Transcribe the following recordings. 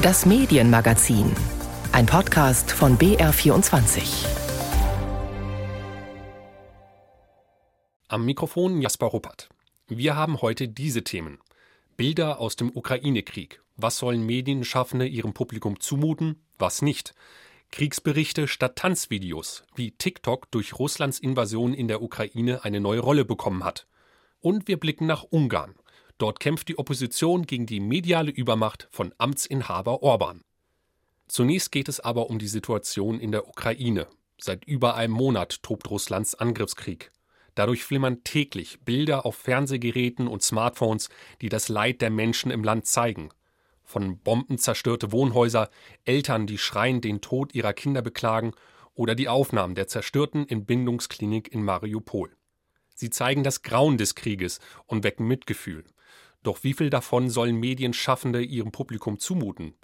Das Medienmagazin. Ein Podcast von BR24. Am Mikrofon Jasper Ruppert. Wir haben heute diese Themen. Bilder aus dem Ukraine-Krieg. Was sollen Medienschaffende ihrem Publikum zumuten, was nicht? Kriegsberichte statt Tanzvideos, wie TikTok durch Russlands Invasion in der Ukraine eine neue Rolle bekommen hat. Und wir blicken nach Ungarn. Dort kämpft die Opposition gegen die mediale Übermacht von Amtsinhaber Orban. Zunächst geht es aber um die Situation in der Ukraine. Seit über einem Monat tobt Russlands Angriffskrieg. Dadurch flimmern täglich Bilder auf Fernsehgeräten und Smartphones, die das Leid der Menschen im Land zeigen. Von Bomben zerstörte Wohnhäuser, Eltern, die schreiend den Tod ihrer Kinder beklagen oder die Aufnahmen der zerstörten Entbindungsklinik in Mariupol. Sie zeigen das Grauen des Krieges und wecken Mitgefühl. Doch wie viel davon sollen Medienschaffende ihrem Publikum zumuten?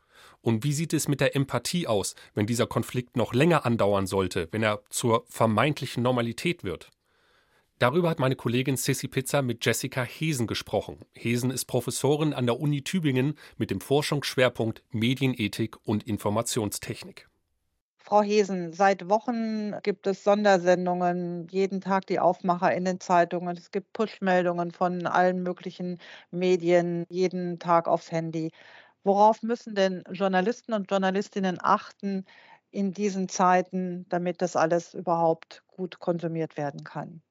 Und wie sieht es mit der Empathie aus, wenn dieser Konflikt noch länger andauern sollte, wenn er zur vermeintlichen Normalität wird? Darüber hat meine Kollegin Sissy Pizza mit Jessica Hesen gesprochen. Hesen ist Professorin an der Uni Tübingen mit dem Forschungsschwerpunkt Medienethik und Informationstechnik. Frau Hesen, seit Wochen gibt es Sondersendungen, jeden Tag die Aufmacher in den Zeitungen. Es gibt Push-Meldungen von allen möglichen Medien, jeden Tag aufs Handy. Worauf müssen denn Journalisten und Journalistinnen achten in diesen Zeiten, damit das alles überhaupt gut konsumiert werden kann?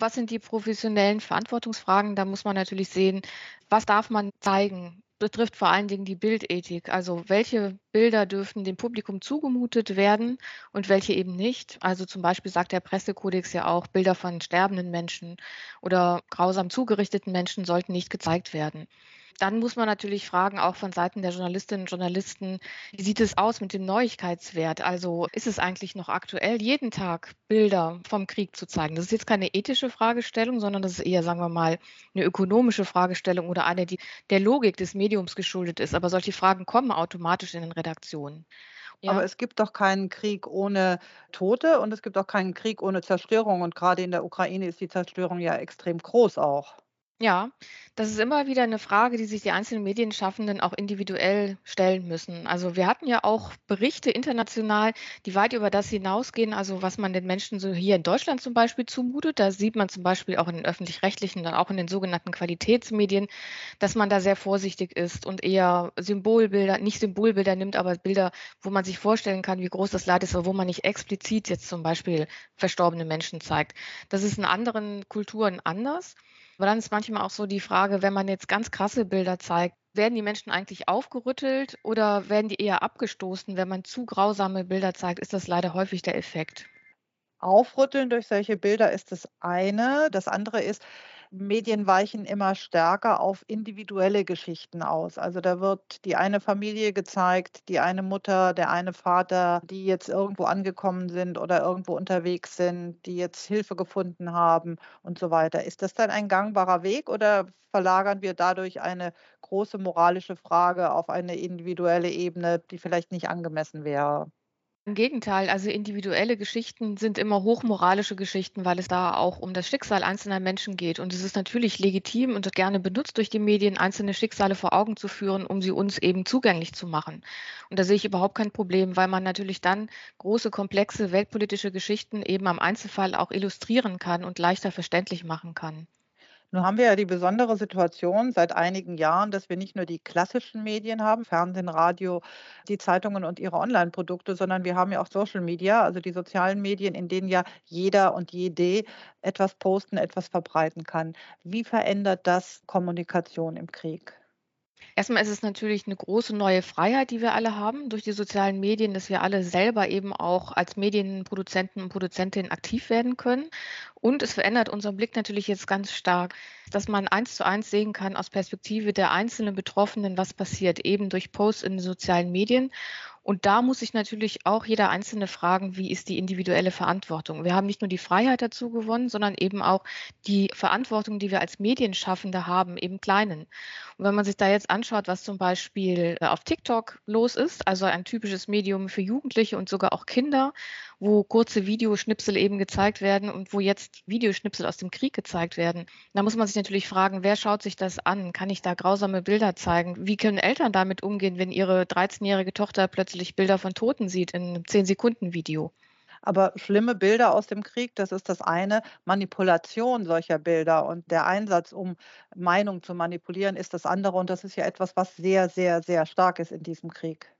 Was sind die professionellen Verantwortungsfragen? Da muss man natürlich sehen, was darf man zeigen? Betrifft vor allen Dingen die Bildethik. Also welche Bilder dürfen dem Publikum zugemutet werden und welche eben nicht. Also zum Beispiel sagt der Pressekodex ja auch, Bilder von sterbenden Menschen oder grausam zugerichteten Menschen sollten nicht gezeigt werden. Dann muss man natürlich fragen, auch von Seiten der Journalistinnen und Journalisten, wie sieht es aus mit dem Neuigkeitswert? Also ist es eigentlich noch aktuell, jeden Tag Bilder vom Krieg zu zeigen? Das ist jetzt keine ethische Fragestellung, sondern das ist eher, sagen wir mal, eine ökonomische Fragestellung oder eine, die der Logik des Mediums geschuldet ist. Aber solche Fragen kommen automatisch in den Redaktionen. Ja. Aber es gibt doch keinen Krieg ohne Tote und es gibt auch keinen Krieg ohne Zerstörung. Und gerade in der Ukraine ist die Zerstörung ja extrem groß auch. Ja, das ist immer wieder eine Frage, die sich die einzelnen Medienschaffenden auch individuell stellen müssen. Also wir hatten ja auch Berichte international, die weit über das hinausgehen, also was man den Menschen so hier in Deutschland zum Beispiel zumutet. Da sieht man zum Beispiel auch in den öffentlich-rechtlichen und auch in den sogenannten Qualitätsmedien, dass man da sehr vorsichtig ist und eher Symbolbilder, nicht Symbolbilder nimmt, aber Bilder, wo man sich vorstellen kann, wie groß das Leid ist, aber wo man nicht explizit jetzt zum Beispiel verstorbene Menschen zeigt. Das ist in anderen Kulturen anders. Aber dann ist manchmal auch so die Frage, wenn man jetzt ganz krasse Bilder zeigt, werden die Menschen eigentlich aufgerüttelt oder werden die eher abgestoßen? Wenn man zu grausame Bilder zeigt, ist das leider häufig der Effekt. Aufrütteln durch solche Bilder ist das eine. Das andere ist, Medien weichen immer stärker auf individuelle Geschichten aus. Also da wird die eine Familie gezeigt, die eine Mutter, der eine Vater, die jetzt irgendwo angekommen sind oder irgendwo unterwegs sind, die jetzt Hilfe gefunden haben und so weiter. Ist das dann ein gangbarer Weg oder verlagern wir dadurch eine große moralische Frage auf eine individuelle Ebene, die vielleicht nicht angemessen wäre? Im Gegenteil, also individuelle Geschichten sind immer hochmoralische Geschichten, weil es da auch um das Schicksal einzelner Menschen geht. Und es ist natürlich legitim und gerne benutzt durch die Medien, einzelne Schicksale vor Augen zu führen, um sie uns eben zugänglich zu machen. Und da sehe ich überhaupt kein Problem, weil man natürlich dann große, komplexe weltpolitische Geschichten eben am Einzelfall auch illustrieren kann und leichter verständlich machen kann. Nun haben wir ja die besondere Situation seit einigen Jahren, dass wir nicht nur die klassischen Medien haben, Fernsehen, Radio, die Zeitungen und ihre Online-Produkte, sondern wir haben ja auch Social Media, also die sozialen Medien, in denen ja jeder und jede etwas posten, etwas verbreiten kann. Wie verändert das Kommunikation im Krieg? Erstmal ist es natürlich eine große neue Freiheit, die wir alle haben durch die sozialen Medien, dass wir alle selber eben auch als Medienproduzenten und Produzentinnen aktiv werden können. Und es verändert unseren Blick natürlich jetzt ganz stark, dass man eins zu eins sehen kann aus Perspektive der einzelnen Betroffenen, was passiert, eben durch Posts in den sozialen Medien. Und da muss sich natürlich auch jeder Einzelne fragen, wie ist die individuelle Verantwortung? Wir haben nicht nur die Freiheit dazu gewonnen, sondern eben auch die Verantwortung, die wir als Medienschaffende haben, eben kleinen. Und wenn man sich da jetzt anschaut, was zum Beispiel äh, auf TikTok los ist, also ein typisches Medium für Jugendliche und sogar auch Kinder, wo kurze Videoschnipsel eben gezeigt werden und wo jetzt Videoschnipsel aus dem Krieg gezeigt werden. Da muss man sich natürlich fragen, wer schaut sich das an? Kann ich da grausame Bilder zeigen? Wie können Eltern damit umgehen, wenn ihre 13-jährige Tochter plötzlich Bilder von Toten sieht in einem 10-Sekunden-Video? Aber schlimme Bilder aus dem Krieg, das ist das eine. Manipulation solcher Bilder und der Einsatz, um Meinung zu manipulieren, ist das andere. Und das ist ja etwas, was sehr, sehr, sehr stark ist in diesem Krieg.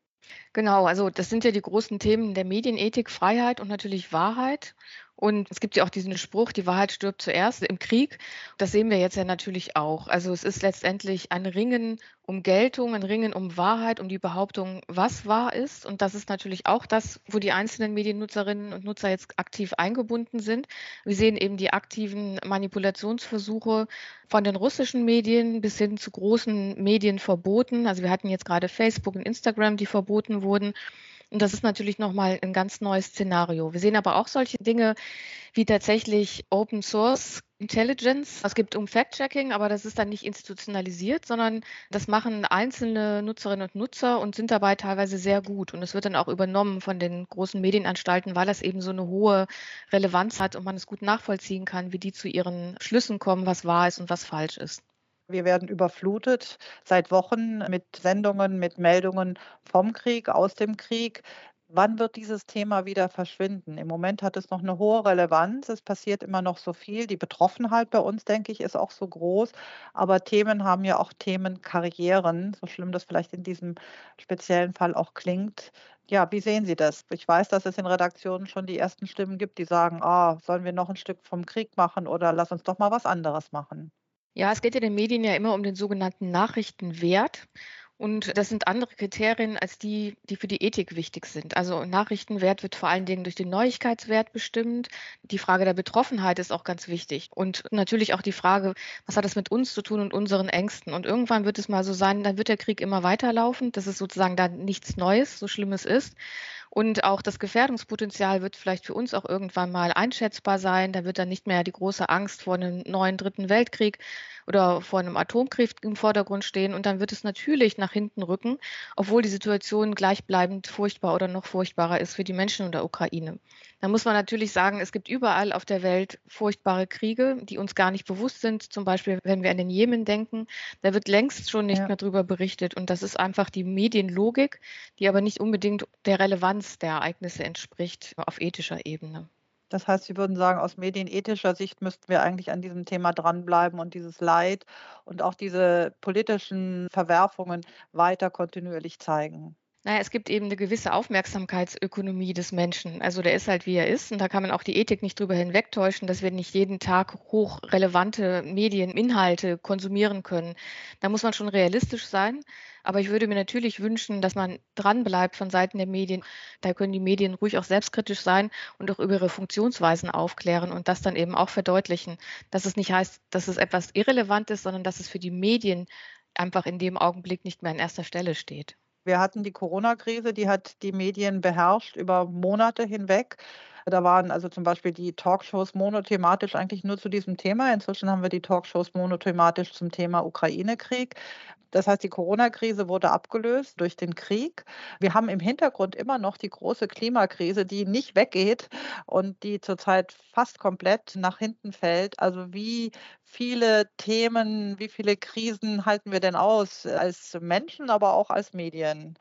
Genau, also das sind ja die großen Themen der Medienethik, Freiheit und natürlich Wahrheit. Und es gibt ja auch diesen Spruch, die Wahrheit stirbt zuerst im Krieg. Das sehen wir jetzt ja natürlich auch. Also es ist letztendlich ein Ringen um Geltung, ein Ringen um Wahrheit, um die Behauptung, was wahr ist. Und das ist natürlich auch das, wo die einzelnen Mediennutzerinnen und Nutzer jetzt aktiv eingebunden sind. Wir sehen eben die aktiven Manipulationsversuche von den russischen Medien bis hin zu großen Medienverboten. Also wir hatten jetzt gerade Facebook und Instagram, die verboten wurden. Und das ist natürlich nochmal ein ganz neues Szenario. Wir sehen aber auch solche Dinge wie tatsächlich Open Source Intelligence. Es gibt um Fact-Checking, aber das ist dann nicht institutionalisiert, sondern das machen einzelne Nutzerinnen und Nutzer und sind dabei teilweise sehr gut. Und es wird dann auch übernommen von den großen Medienanstalten, weil das eben so eine hohe Relevanz hat und man es gut nachvollziehen kann, wie die zu ihren Schlüssen kommen, was wahr ist und was falsch ist. Wir werden überflutet seit Wochen mit Sendungen, mit Meldungen vom Krieg, aus dem Krieg. Wann wird dieses Thema wieder verschwinden? Im Moment hat es noch eine hohe Relevanz. Es passiert immer noch so viel. Die Betroffenheit bei uns, denke ich, ist auch so groß. Aber Themen haben ja auch Themenkarrieren, so schlimm das vielleicht in diesem speziellen Fall auch klingt. Ja, wie sehen Sie das? Ich weiß, dass es in Redaktionen schon die ersten Stimmen gibt, die sagen, ah, sollen wir noch ein Stück vom Krieg machen oder lass uns doch mal was anderes machen. Ja, es geht ja den Medien ja immer um den sogenannten Nachrichtenwert. Und das sind andere Kriterien als die, die für die Ethik wichtig sind. Also Nachrichtenwert wird vor allen Dingen durch den Neuigkeitswert bestimmt. Die Frage der Betroffenheit ist auch ganz wichtig. Und natürlich auch die Frage, was hat das mit uns zu tun und unseren Ängsten? Und irgendwann wird es mal so sein, dann wird der Krieg immer weiterlaufen. Das ist sozusagen dann nichts Neues, so schlimm es ist. Und auch das Gefährdungspotenzial wird vielleicht für uns auch irgendwann mal einschätzbar sein. Da wird dann nicht mehr die große Angst vor einem neuen dritten Weltkrieg oder vor einem Atomkrieg im Vordergrund stehen. Und dann wird es natürlich nach hinten rücken, obwohl die Situation gleichbleibend furchtbar oder noch furchtbarer ist für die Menschen in der Ukraine. Da muss man natürlich sagen, es gibt überall auf der Welt furchtbare Kriege, die uns gar nicht bewusst sind. Zum Beispiel, wenn wir an den Jemen denken, da wird längst schon nicht ja. mehr darüber berichtet. Und das ist einfach die Medienlogik, die aber nicht unbedingt der Relevanz der Ereignisse entspricht auf ethischer Ebene. Das heißt, Sie würden sagen, aus medienethischer Sicht müssten wir eigentlich an diesem Thema dranbleiben und dieses Leid und auch diese politischen Verwerfungen weiter kontinuierlich zeigen. Naja, es gibt eben eine gewisse Aufmerksamkeitsökonomie des Menschen. Also der ist halt, wie er ist. Und da kann man auch die Ethik nicht drüber hinwegtäuschen, dass wir nicht jeden Tag hochrelevante Medieninhalte konsumieren können. Da muss man schon realistisch sein. Aber ich würde mir natürlich wünschen, dass man dranbleibt von Seiten der Medien. Da können die Medien ruhig auch selbstkritisch sein und auch über ihre Funktionsweisen aufklären und das dann eben auch verdeutlichen, dass es nicht heißt, dass es etwas irrelevant ist, sondern dass es für die Medien einfach in dem Augenblick nicht mehr an erster Stelle steht. Wir hatten die Corona-Krise, die hat die Medien beherrscht über Monate hinweg. Da waren also zum Beispiel die Talkshows monothematisch eigentlich nur zu diesem Thema. Inzwischen haben wir die Talkshows monothematisch zum Thema Ukraine-Krieg. Das heißt, die Corona-Krise wurde abgelöst durch den Krieg. Wir haben im Hintergrund immer noch die große Klimakrise, die nicht weggeht und die zurzeit fast komplett nach hinten fällt. Also wie viele Themen, wie viele Krisen halten wir denn aus als Menschen, aber auch als Medien?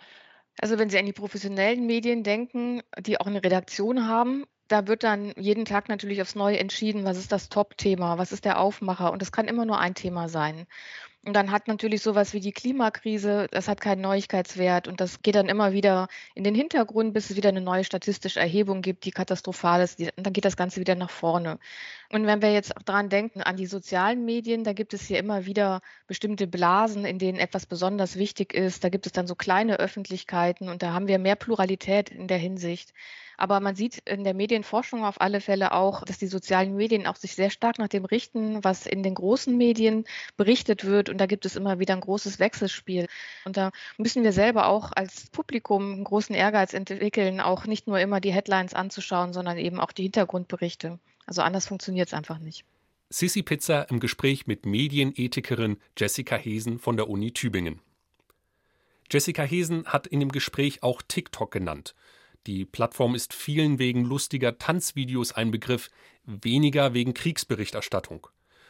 Also wenn Sie an die professionellen Medien denken, die auch eine Redaktion haben, da wird dann jeden Tag natürlich aufs Neue entschieden, was ist das Top-Thema, was ist der Aufmacher und es kann immer nur ein Thema sein. Und dann hat natürlich sowas wie die Klimakrise, das hat keinen Neuigkeitswert und das geht dann immer wieder in den Hintergrund, bis es wieder eine neue statistische Erhebung gibt, die katastrophal ist. Und dann geht das Ganze wieder nach vorne. Und wenn wir jetzt auch daran denken, an die sozialen Medien, da gibt es hier immer wieder bestimmte Blasen, in denen etwas besonders wichtig ist. Da gibt es dann so kleine Öffentlichkeiten und da haben wir mehr Pluralität in der Hinsicht. Aber man sieht in der Medienforschung auf alle Fälle auch, dass die sozialen Medien auch sich sehr stark nach dem richten, was in den großen Medien berichtet wird. Und da gibt es immer wieder ein großes Wechselspiel. Und da müssen wir selber auch als Publikum einen großen Ehrgeiz entwickeln, auch nicht nur immer die Headlines anzuschauen, sondern eben auch die Hintergrundberichte. Also anders funktioniert es einfach nicht. Sissi Pizza im Gespräch mit Medienethikerin Jessica Hesen von der Uni Tübingen. Jessica Hesen hat in dem Gespräch auch TikTok genannt. Die Plattform ist vielen wegen lustiger Tanzvideos ein Begriff, weniger wegen Kriegsberichterstattung.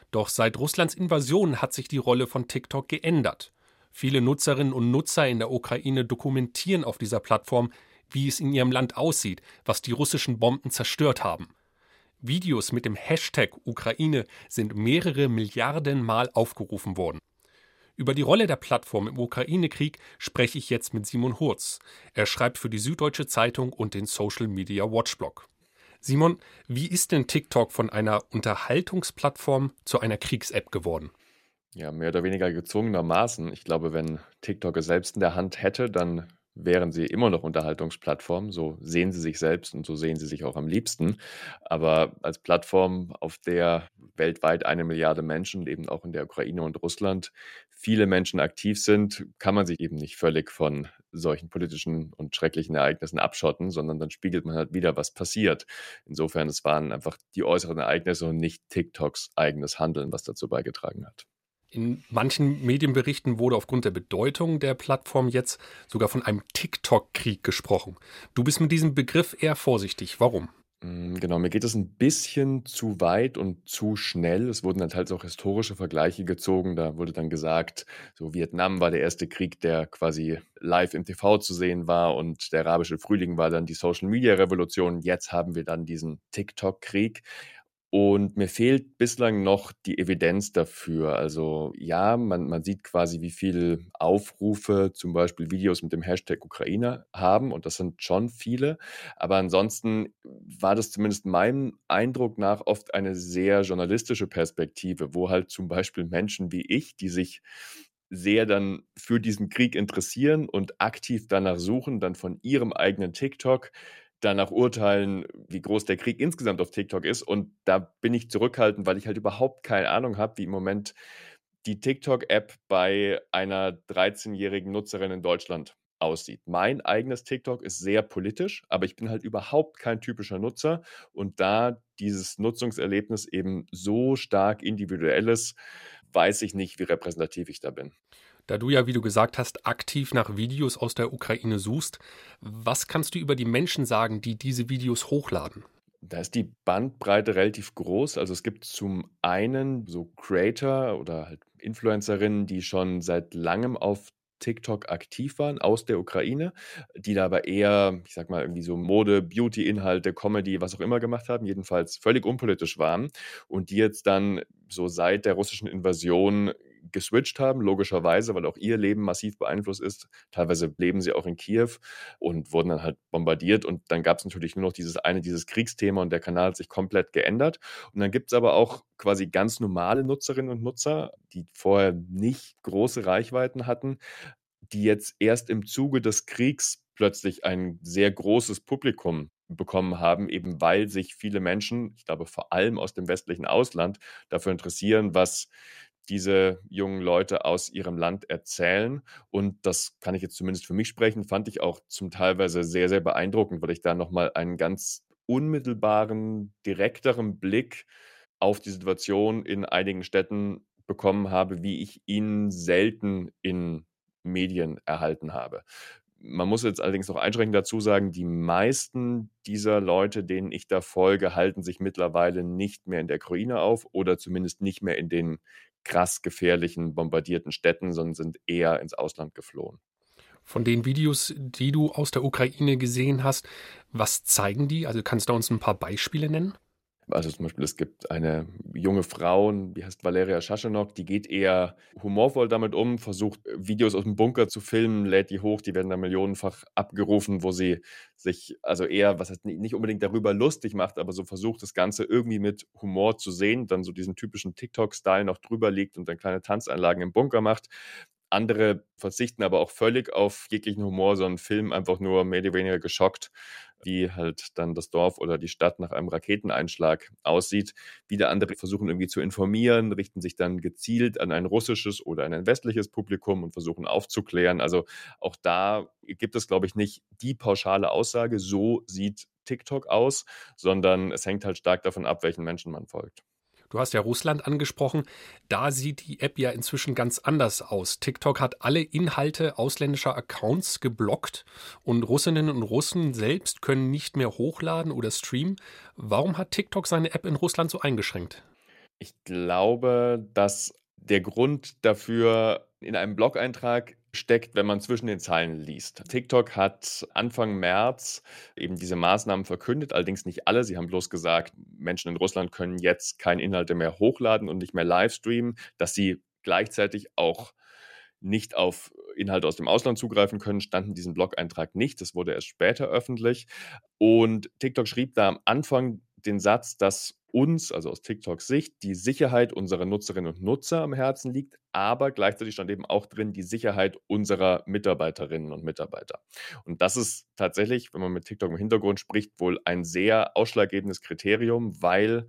Doch seit Russlands Invasion hat sich die Rolle von TikTok geändert. Viele Nutzerinnen und Nutzer in der Ukraine dokumentieren auf dieser Plattform, wie es in ihrem Land aussieht, was die russischen Bomben zerstört haben. Videos mit dem Hashtag Ukraine sind mehrere Milliarden Mal aufgerufen worden. Über die Rolle der Plattform im Ukraine-Krieg spreche ich jetzt mit Simon Hurz. Er schreibt für die Süddeutsche Zeitung und den Social Media Watchblog. Simon, wie ist denn TikTok von einer Unterhaltungsplattform zu einer Kriegs-App geworden? Ja, mehr oder weniger gezwungenermaßen. Ich glaube, wenn TikTok es selbst in der Hand hätte, dann wären sie immer noch Unterhaltungsplattform. So sehen sie sich selbst und so sehen sie sich auch am liebsten. Aber als Plattform, auf der weltweit eine Milliarde Menschen, eben auch in der Ukraine und Russland, viele Menschen aktiv sind, kann man sich eben nicht völlig von solchen politischen und schrecklichen Ereignissen abschotten, sondern dann spiegelt man halt wieder, was passiert. Insofern, es waren einfach die äußeren Ereignisse und nicht TikToks eigenes Handeln, was dazu beigetragen hat. In manchen Medienberichten wurde aufgrund der Bedeutung der Plattform jetzt sogar von einem TikTok-Krieg gesprochen. Du bist mit diesem Begriff eher vorsichtig. Warum? Mm, genau, mir geht es ein bisschen zu weit und zu schnell. Es wurden dann teils auch historische Vergleiche gezogen. Da wurde dann gesagt, so Vietnam war der erste Krieg, der quasi live im TV zu sehen war und der arabische Frühling war dann die Social-Media-Revolution. Jetzt haben wir dann diesen TikTok-Krieg. Und mir fehlt bislang noch die Evidenz dafür. Also ja, man, man sieht quasi, wie viele Aufrufe zum Beispiel Videos mit dem Hashtag Ukraine haben und das sind schon viele. Aber ansonsten war das zumindest meinem Eindruck nach oft eine sehr journalistische Perspektive, wo halt zum Beispiel Menschen wie ich, die sich sehr dann für diesen Krieg interessieren und aktiv danach suchen, dann von ihrem eigenen TikTok danach urteilen, wie groß der Krieg insgesamt auf TikTok ist. Und da bin ich zurückhaltend, weil ich halt überhaupt keine Ahnung habe, wie im Moment die TikTok-App bei einer 13-jährigen Nutzerin in Deutschland aussieht. Mein eigenes TikTok ist sehr politisch, aber ich bin halt überhaupt kein typischer Nutzer. Und da dieses Nutzungserlebnis eben so stark individuell ist, weiß ich nicht, wie repräsentativ ich da bin. Da du ja, wie du gesagt hast, aktiv nach Videos aus der Ukraine suchst, was kannst du über die Menschen sagen, die diese Videos hochladen? Da ist die Bandbreite relativ groß. Also es gibt zum einen so Creator oder halt Influencerinnen, die schon seit langem auf TikTok aktiv waren aus der Ukraine, die da aber eher, ich sag mal, irgendwie so Mode, Beauty-Inhalte, Comedy, was auch immer gemacht haben, jedenfalls völlig unpolitisch waren und die jetzt dann so seit der russischen Invasion geswitcht haben, logischerweise, weil auch ihr Leben massiv beeinflusst ist. Teilweise leben sie auch in Kiew und wurden dann halt bombardiert. Und dann gab es natürlich nur noch dieses eine, dieses Kriegsthema und der Kanal hat sich komplett geändert. Und dann gibt es aber auch quasi ganz normale Nutzerinnen und Nutzer, die vorher nicht große Reichweiten hatten, die jetzt erst im Zuge des Kriegs plötzlich ein sehr großes Publikum bekommen haben, eben weil sich viele Menschen, ich glaube vor allem aus dem westlichen Ausland, dafür interessieren, was diese jungen Leute aus ihrem Land erzählen. Und das kann ich jetzt zumindest für mich sprechen, fand ich auch zum Teilweise sehr, sehr beeindruckend, weil ich da nochmal einen ganz unmittelbaren, direkteren Blick auf die Situation in einigen Städten bekommen habe, wie ich ihn selten in Medien erhalten habe. Man muss jetzt allerdings noch einschränkend dazu sagen, die meisten dieser Leute, denen ich da folge, halten sich mittlerweile nicht mehr in der Ukraine auf oder zumindest nicht mehr in den krass gefährlichen, bombardierten Städten, sondern sind eher ins Ausland geflohen. Von den Videos, die du aus der Ukraine gesehen hast, was zeigen die? Also kannst du uns ein paar Beispiele nennen? Also zum Beispiel, es gibt eine junge Frau, die heißt Valeria Schaschenok, die geht eher humorvoll damit um, versucht Videos aus dem Bunker zu filmen, lädt die hoch, die werden dann millionenfach abgerufen, wo sie sich also eher, was heißt nicht unbedingt darüber lustig macht, aber so versucht das Ganze irgendwie mit Humor zu sehen, dann so diesen typischen TikTok-Style noch drüber legt und dann kleine Tanzeinlagen im Bunker macht. Andere verzichten aber auch völlig auf jeglichen Humor, sondern filmen einfach nur mehr oder weniger geschockt, wie halt dann das Dorf oder die Stadt nach einem Raketeneinschlag aussieht. Wieder andere versuchen irgendwie zu informieren, richten sich dann gezielt an ein russisches oder ein westliches Publikum und versuchen aufzuklären. Also auch da gibt es, glaube ich, nicht die pauschale Aussage, so sieht TikTok aus, sondern es hängt halt stark davon ab, welchen Menschen man folgt. Du hast ja Russland angesprochen. Da sieht die App ja inzwischen ganz anders aus. TikTok hat alle Inhalte ausländischer Accounts geblockt und Russinnen und Russen selbst können nicht mehr hochladen oder streamen. Warum hat TikTok seine App in Russland so eingeschränkt? Ich glaube, dass der Grund dafür in einem Blog-Eintrag steckt, wenn man zwischen den Zeilen liest. TikTok hat Anfang März eben diese Maßnahmen verkündet, allerdings nicht alle. Sie haben bloß gesagt, Menschen in Russland können jetzt keine Inhalte mehr hochladen und nicht mehr live streamen, dass sie gleichzeitig auch nicht auf Inhalte aus dem Ausland zugreifen können, stand in diesem Blog-Eintrag nicht. Das wurde erst später öffentlich. Und TikTok schrieb da am Anfang den Satz, dass uns, also aus TikToks Sicht, die Sicherheit unserer Nutzerinnen und Nutzer am Herzen liegt, aber gleichzeitig stand eben auch drin die Sicherheit unserer Mitarbeiterinnen und Mitarbeiter. Und das ist tatsächlich, wenn man mit TikTok im Hintergrund spricht, wohl ein sehr ausschlaggebendes Kriterium, weil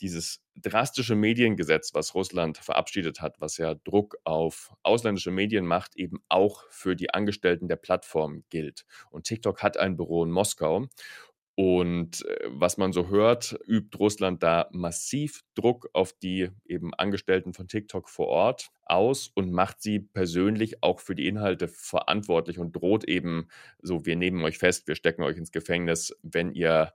dieses drastische Mediengesetz, was Russland verabschiedet hat, was ja Druck auf ausländische Medien macht, eben auch für die Angestellten der Plattform gilt. Und TikTok hat ein Büro in Moskau. Und äh, was man so hört, übt Russland da massiv Druck auf die eben Angestellten von TikTok vor Ort aus und macht sie persönlich auch für die Inhalte verantwortlich und droht eben so, wir nehmen euch fest, wir stecken euch ins Gefängnis, wenn ihr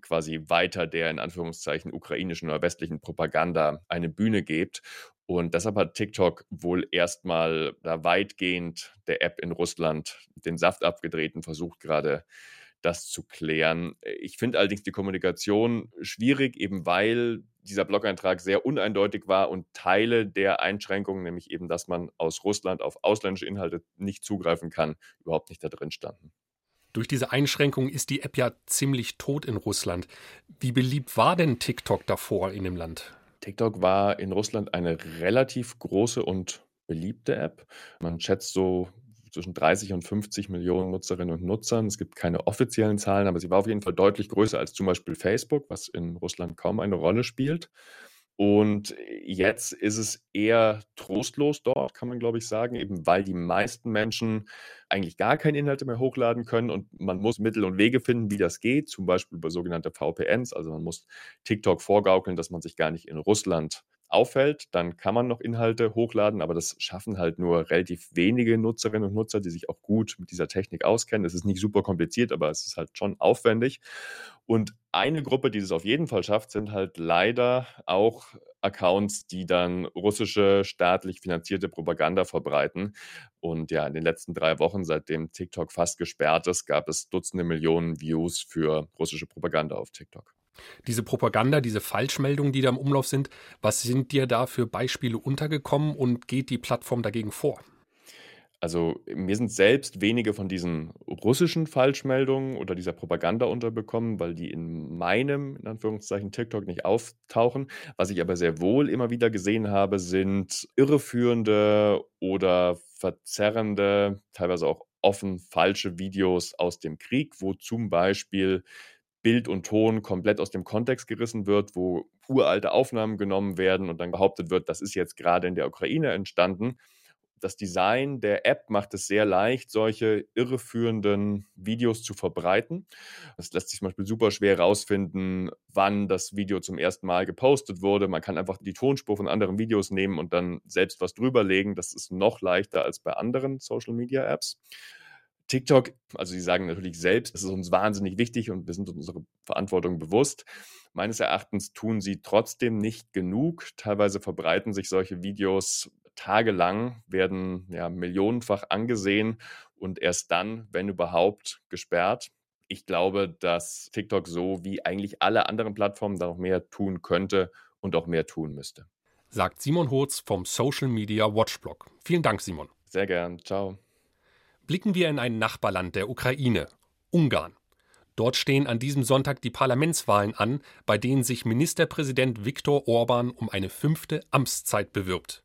quasi weiter der in Anführungszeichen ukrainischen oder westlichen Propaganda eine Bühne gebt. Und deshalb hat TikTok wohl erstmal da weitgehend der App in Russland den Saft abgedreht und versucht gerade das zu klären. Ich finde allerdings die Kommunikation schwierig, eben weil dieser Blog-Eintrag sehr uneindeutig war und Teile der Einschränkungen, nämlich eben, dass man aus Russland auf ausländische Inhalte nicht zugreifen kann, überhaupt nicht da drin standen. Durch diese Einschränkung ist die App ja ziemlich tot in Russland. Wie beliebt war denn TikTok davor in dem Land? TikTok war in Russland eine relativ große und beliebte App. Man schätzt so zwischen 30 und 50 Millionen Nutzerinnen und Nutzern. Es gibt keine offiziellen Zahlen, aber sie war auf jeden Fall deutlich größer als zum Beispiel Facebook, was in Russland kaum eine Rolle spielt. Und jetzt ist es eher trostlos dort, kann man glaube ich sagen, eben weil die meisten Menschen eigentlich gar keine Inhalte mehr hochladen können und man muss Mittel und Wege finden, wie das geht, zum Beispiel über sogenannte VPNs. Also man muss TikTok vorgaukeln, dass man sich gar nicht in Russland auffällt, dann kann man noch Inhalte hochladen, aber das schaffen halt nur relativ wenige Nutzerinnen und Nutzer, die sich auch gut mit dieser Technik auskennen. Es ist nicht super kompliziert, aber es ist halt schon aufwendig. Und eine Gruppe, die es auf jeden Fall schafft, sind halt leider auch Accounts, die dann russische staatlich finanzierte Propaganda verbreiten. Und ja, in den letzten drei Wochen, seitdem TikTok fast gesperrt ist, gab es Dutzende Millionen Views für russische Propaganda auf TikTok. Diese Propaganda, diese Falschmeldungen, die da im Umlauf sind, was sind dir da für Beispiele untergekommen und geht die Plattform dagegen vor? Also mir sind selbst wenige von diesen russischen Falschmeldungen oder dieser Propaganda unterbekommen, weil die in meinem, in Anführungszeichen, TikTok nicht auftauchen. Was ich aber sehr wohl immer wieder gesehen habe, sind irreführende oder verzerrende, teilweise auch offen falsche Videos aus dem Krieg, wo zum Beispiel Bild und Ton komplett aus dem Kontext gerissen wird, wo uralte Aufnahmen genommen werden und dann behauptet wird, das ist jetzt gerade in der Ukraine entstanden. Das Design der App macht es sehr leicht, solche irreführenden Videos zu verbreiten. Es lässt sich zum Beispiel super schwer herausfinden, wann das Video zum ersten Mal gepostet wurde. Man kann einfach die Tonspur von anderen Videos nehmen und dann selbst was drüberlegen. Das ist noch leichter als bei anderen Social-Media-Apps. TikTok, also sie sagen natürlich selbst, es ist uns wahnsinnig wichtig und wir sind uns unserer Verantwortung bewusst. Meines Erachtens tun sie trotzdem nicht genug. Teilweise verbreiten sich solche Videos tagelang, werden ja millionenfach angesehen und erst dann, wenn überhaupt, gesperrt. Ich glaube, dass TikTok so wie eigentlich alle anderen Plattformen da noch mehr tun könnte und auch mehr tun müsste. Sagt Simon Hurz vom Social Media Watchblog. Vielen Dank, Simon. Sehr gern. Ciao. Blicken wir in ein Nachbarland der Ukraine, Ungarn. Dort stehen an diesem Sonntag die Parlamentswahlen an, bei denen sich Ministerpräsident Viktor Orban um eine fünfte Amtszeit bewirbt.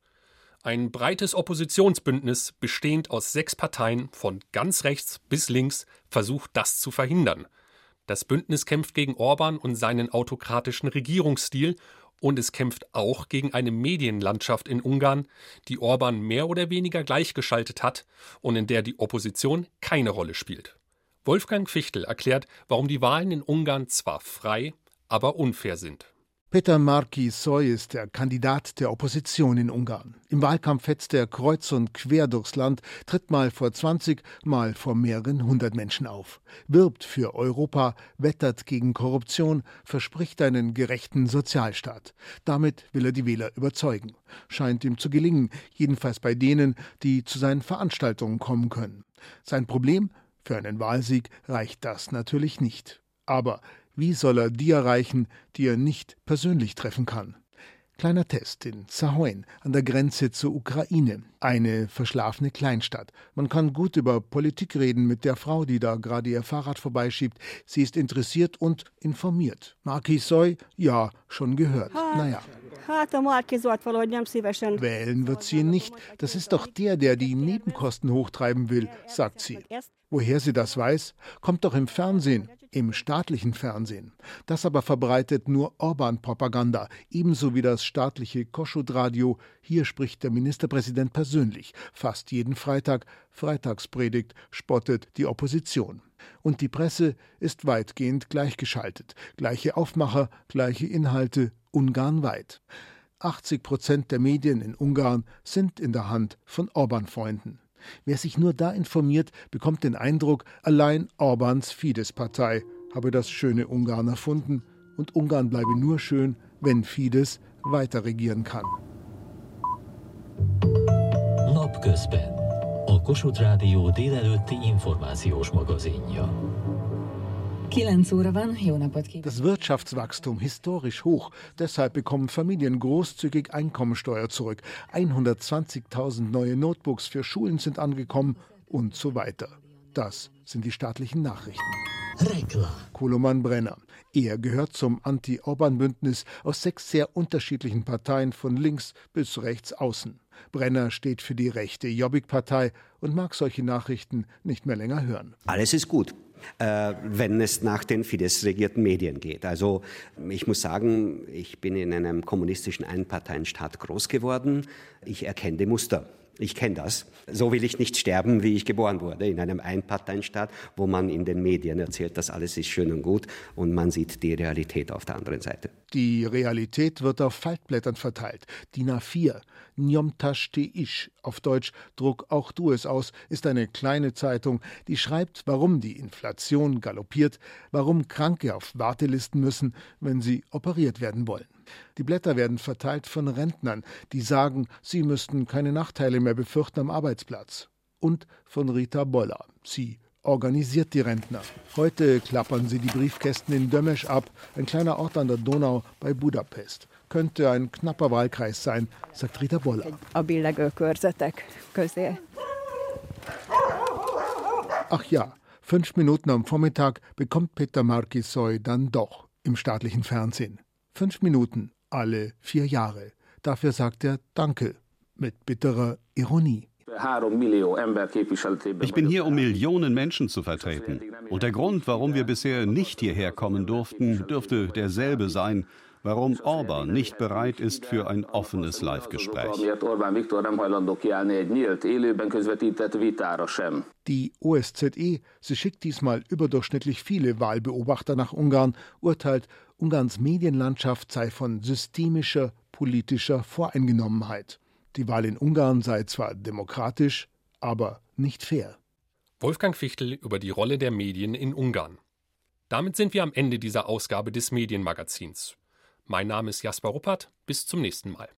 Ein breites Oppositionsbündnis, bestehend aus sechs Parteien von ganz rechts bis links, versucht das zu verhindern. Das Bündnis kämpft gegen Orban und seinen autokratischen Regierungsstil und es kämpft auch gegen eine Medienlandschaft in Ungarn, die Orban mehr oder weniger gleichgeschaltet hat und in der die Opposition keine Rolle spielt. Wolfgang Fichtel erklärt, warum die Wahlen in Ungarn zwar frei, aber unfair sind. Peter Marki Soy ist der Kandidat der Opposition in Ungarn. Im Wahlkampf hetzt er kreuz und quer durchs Land, tritt mal vor 20, mal vor mehreren hundert Menschen auf, wirbt für Europa, wettert gegen Korruption, verspricht einen gerechten Sozialstaat. Damit will er die Wähler überzeugen. Scheint ihm zu gelingen, jedenfalls bei denen, die zu seinen Veranstaltungen kommen können. Sein Problem? Für einen Wahlsieg reicht das natürlich nicht. Aber wie soll er die erreichen, die er nicht persönlich treffen kann? Kleiner Test in Sahoin an der Grenze zur Ukraine, eine verschlafene Kleinstadt. Man kann gut über Politik reden mit der Frau, die da gerade ihr Fahrrad vorbeischiebt. Sie ist interessiert und informiert. Marki Soy, ja, schon gehört. Naja. Wählen wird sie nicht. Das ist doch der, der die Nebenkosten hochtreiben will, sagt sie. Woher sie das weiß, kommt doch im Fernsehen, im staatlichen Fernsehen. Das aber verbreitet nur Orban-Propaganda, ebenso wie das staatliche Koschut-Radio. Hier spricht der Ministerpräsident persönlich, fast jeden Freitag, Freitagspredigt, spottet die Opposition. Und die Presse ist weitgehend gleichgeschaltet. Gleiche Aufmacher, gleiche Inhalte, ungarnweit. 80 Prozent der Medien in Ungarn sind in der Hand von Orban-Freunden. Wer sich nur da informiert, bekommt den Eindruck, allein Orbans Fidesz-Partei habe das schöne Ungarn erfunden und Ungarn bleibe nur schön, wenn Fidesz weiter regieren kann. Napközben. A Kossuth Rádió délelőtti információs magazinja. Das Wirtschaftswachstum historisch hoch. Deshalb bekommen Familien großzügig Einkommensteuer zurück. 120.000 neue Notebooks für Schulen sind angekommen und so weiter. Das sind die staatlichen Nachrichten. Koloman Brenner. Er gehört zum Anti-Orban-Bündnis aus sechs sehr unterschiedlichen Parteien von links bis rechts außen. Brenner steht für die rechte Jobbik-Partei und mag solche Nachrichten nicht mehr länger hören. Alles ist gut äh, wenn es nach den Fidesz-regierten Medien geht. Also ich muss sagen, ich bin in einem kommunistischen Einparteienstaat groß geworden. Ich erkenne die Muster. Ich kenne das. So will ich nicht sterben, wie ich geboren wurde, in einem Einparteienstaat, wo man in den Medien erzählt, dass alles ist schön und gut und man sieht die Realität auf der anderen Seite. Die Realität wird auf Faltblättern verteilt. DIN A4. Njomtash Ish, auf Deutsch Druck auch du es aus, ist eine kleine Zeitung, die schreibt, warum die Inflation galoppiert, warum Kranke auf Wartelisten müssen, wenn sie operiert werden wollen. Die Blätter werden verteilt von Rentnern, die sagen, sie müssten keine Nachteile mehr befürchten am Arbeitsplatz. Und von Rita Boller. Sie organisiert die Rentner. Heute klappern sie die Briefkästen in Dömesch ab, ein kleiner Ort an der Donau bei Budapest könnte ein knapper Wahlkreis sein, sagt Rita Boller. Ach ja, fünf Minuten am Vormittag bekommt Peter Markisoy dann doch im staatlichen Fernsehen. Fünf Minuten alle vier Jahre. Dafür sagt er Danke mit bitterer Ironie. Ich bin hier, um Millionen Menschen zu vertreten. Und der Grund, warum wir bisher nicht hierher kommen durften, dürfte derselbe sein, warum Orban nicht bereit ist für ein offenes Live-Gespräch. Die OSZE, sie schickt diesmal überdurchschnittlich viele Wahlbeobachter nach Ungarn, urteilt, Ungarns Medienlandschaft sei von systemischer politischer Voreingenommenheit. Die Wahl in Ungarn sei zwar demokratisch, aber nicht fair. Wolfgang Fichtel über die Rolle der Medien in Ungarn. Damit sind wir am Ende dieser Ausgabe des Medienmagazins. Mein Name ist Jasper Ruppert. Bis zum nächsten Mal.